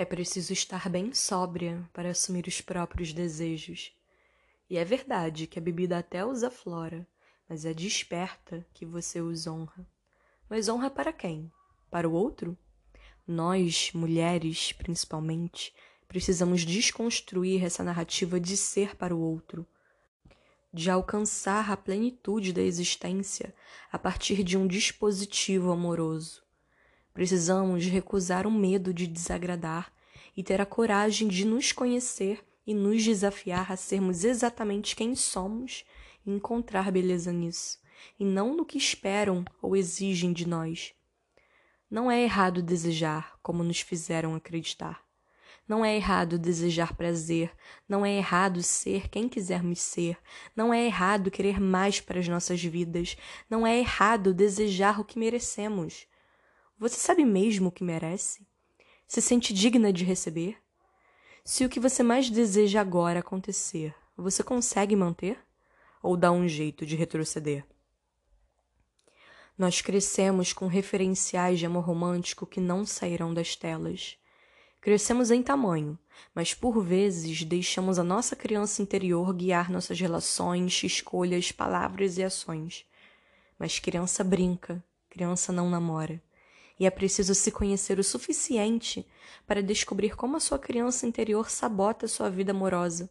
É preciso estar bem sóbria para assumir os próprios desejos. E é verdade que a bebida até os aflora, mas é desperta que você os honra. Mas honra para quem? Para o outro? Nós, mulheres, principalmente, precisamos desconstruir essa narrativa de ser para o outro, de alcançar a plenitude da existência a partir de um dispositivo amoroso. Precisamos recusar o medo de desagradar e ter a coragem de nos conhecer e nos desafiar a sermos exatamente quem somos e encontrar beleza nisso, e não no que esperam ou exigem de nós. Não é errado desejar, como nos fizeram acreditar. Não é errado desejar prazer, não é errado ser quem quisermos ser, não é errado querer mais para as nossas vidas, não é errado desejar o que merecemos. Você sabe mesmo o que merece? Se sente digna de receber? Se o que você mais deseja agora acontecer, você consegue manter? Ou dá um jeito de retroceder? Nós crescemos com referenciais de amor romântico que não sairão das telas. Crescemos em tamanho, mas por vezes deixamos a nossa criança interior guiar nossas relações, escolhas, palavras e ações. Mas criança brinca, criança não namora e é preciso se conhecer o suficiente para descobrir como a sua criança interior sabota sua vida amorosa.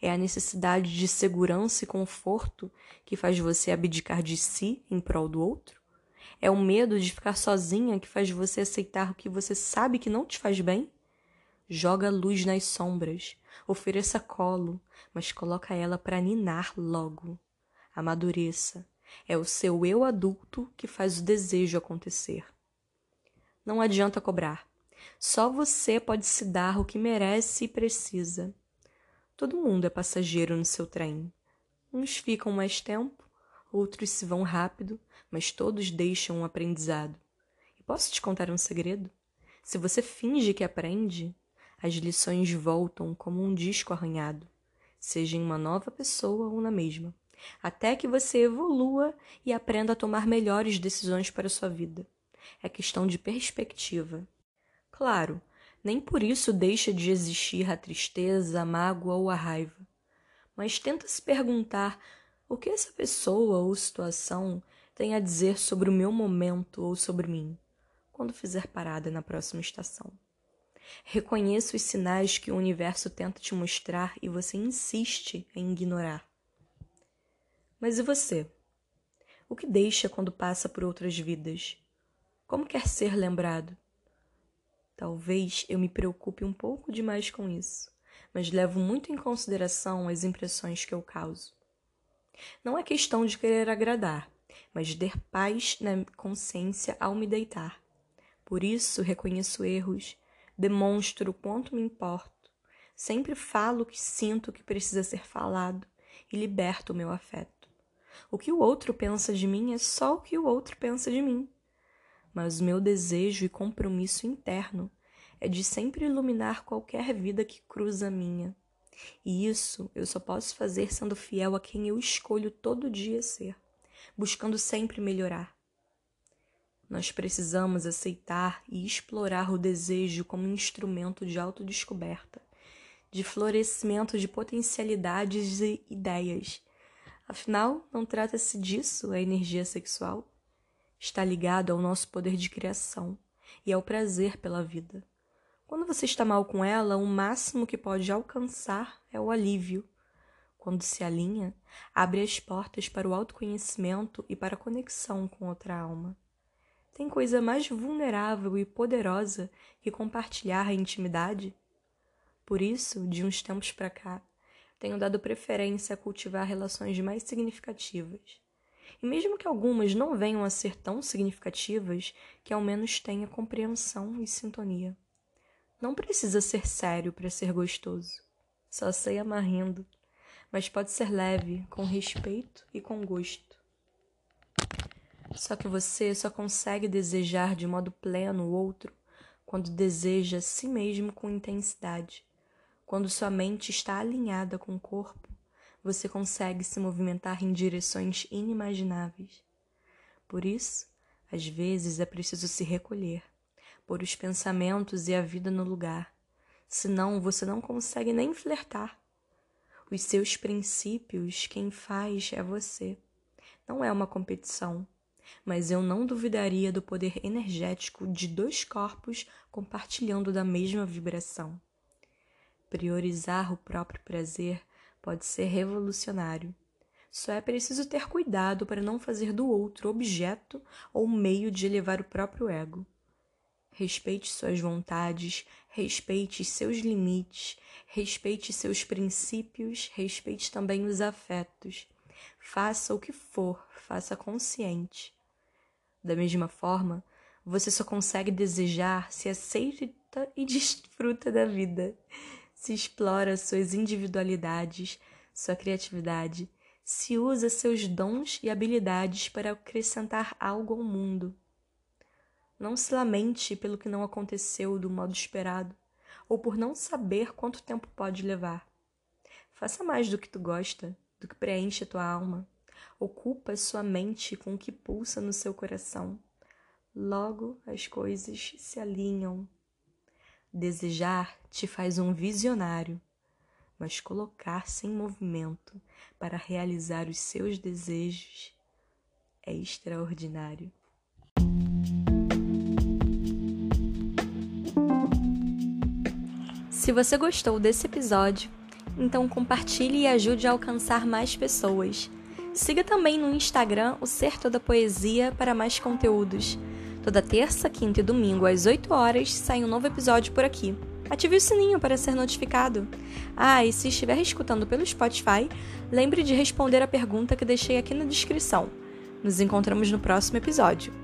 É a necessidade de segurança e conforto que faz você abdicar de si em prol do outro? É o medo de ficar sozinha que faz você aceitar o que você sabe que não te faz bem? Joga luz nas sombras, ofereça colo, mas coloca ela para ninar logo. Amadureça. É o seu eu adulto que faz o desejo acontecer. Não adianta cobrar. Só você pode se dar o que merece e precisa. Todo mundo é passageiro no seu trem. Uns ficam mais tempo, outros se vão rápido, mas todos deixam um aprendizado. E posso te contar um segredo? Se você finge que aprende, as lições voltam como um disco arranhado, seja em uma nova pessoa ou na mesma, até que você evolua e aprenda a tomar melhores decisões para a sua vida é questão de perspectiva. Claro, nem por isso deixa de existir a tristeza, a mágoa ou a raiva. Mas tenta se perguntar o que essa pessoa ou situação tem a dizer sobre o meu momento ou sobre mim, quando fizer parada na próxima estação. Reconheça os sinais que o universo tenta te mostrar e você insiste em ignorar. Mas e você? O que deixa quando passa por outras vidas? Como quer ser lembrado? Talvez eu me preocupe um pouco demais com isso, mas levo muito em consideração as impressões que eu causo. Não é questão de querer agradar, mas ter paz na consciência ao me deitar. Por isso reconheço erros, demonstro o quanto me importo, sempre falo o que sinto que precisa ser falado e liberto o meu afeto. O que o outro pensa de mim é só o que o outro pensa de mim mas meu desejo e compromisso interno é de sempre iluminar qualquer vida que cruza a minha. E isso eu só posso fazer sendo fiel a quem eu escolho todo dia ser, buscando sempre melhorar. Nós precisamos aceitar e explorar o desejo como instrumento de autodescoberta, de florescimento de potencialidades e ideias. Afinal, não trata-se disso a energia sexual? Está ligado ao nosso poder de criação e ao prazer pela vida. Quando você está mal com ela, o máximo que pode alcançar é o alívio. Quando se alinha, abre as portas para o autoconhecimento e para a conexão com outra alma. Tem coisa mais vulnerável e poderosa que compartilhar a intimidade? Por isso, de uns tempos para cá, tenho dado preferência a cultivar relações mais significativas e mesmo que algumas não venham a ser tão significativas, que ao menos tenha compreensão e sintonia. Não precisa ser sério para ser gostoso. Só sei amar rindo, mas pode ser leve, com respeito e com gosto. Só que você só consegue desejar de modo pleno o outro quando deseja a si mesmo com intensidade, quando sua mente está alinhada com o corpo você consegue se movimentar em direções inimagináveis. Por isso, às vezes é preciso se recolher, pôr os pensamentos e a vida no lugar. Senão você não consegue nem flertar. Os seus princípios, quem faz é você. Não é uma competição, mas eu não duvidaria do poder energético de dois corpos compartilhando da mesma vibração. Priorizar o próprio prazer pode ser revolucionário. Só é preciso ter cuidado para não fazer do outro objeto ou meio de elevar o próprio ego. Respeite suas vontades, respeite seus limites, respeite seus princípios, respeite também os afetos. Faça o que for, faça consciente. Da mesma forma, você só consegue desejar se aceita e desfruta da vida, se explora suas individualidades, sua criatividade se usa seus dons e habilidades para acrescentar algo ao mundo. Não se lamente pelo que não aconteceu do modo esperado, ou por não saber quanto tempo pode levar. Faça mais do que tu gosta, do que preenche tua alma. Ocupa sua mente com o que pulsa no seu coração. Logo as coisas se alinham. Desejar te faz um visionário mas colocar-se em movimento para realizar os seus desejos é extraordinário. Se você gostou desse episódio, então compartilhe e ajude a alcançar mais pessoas. Siga também no Instagram o Ser Toda Poesia para mais conteúdos. Toda terça, quinta e domingo às 8 horas sai um novo episódio por aqui. Ative o sininho para ser notificado. Ah, e se estiver escutando pelo Spotify, lembre de responder a pergunta que deixei aqui na descrição. Nos encontramos no próximo episódio.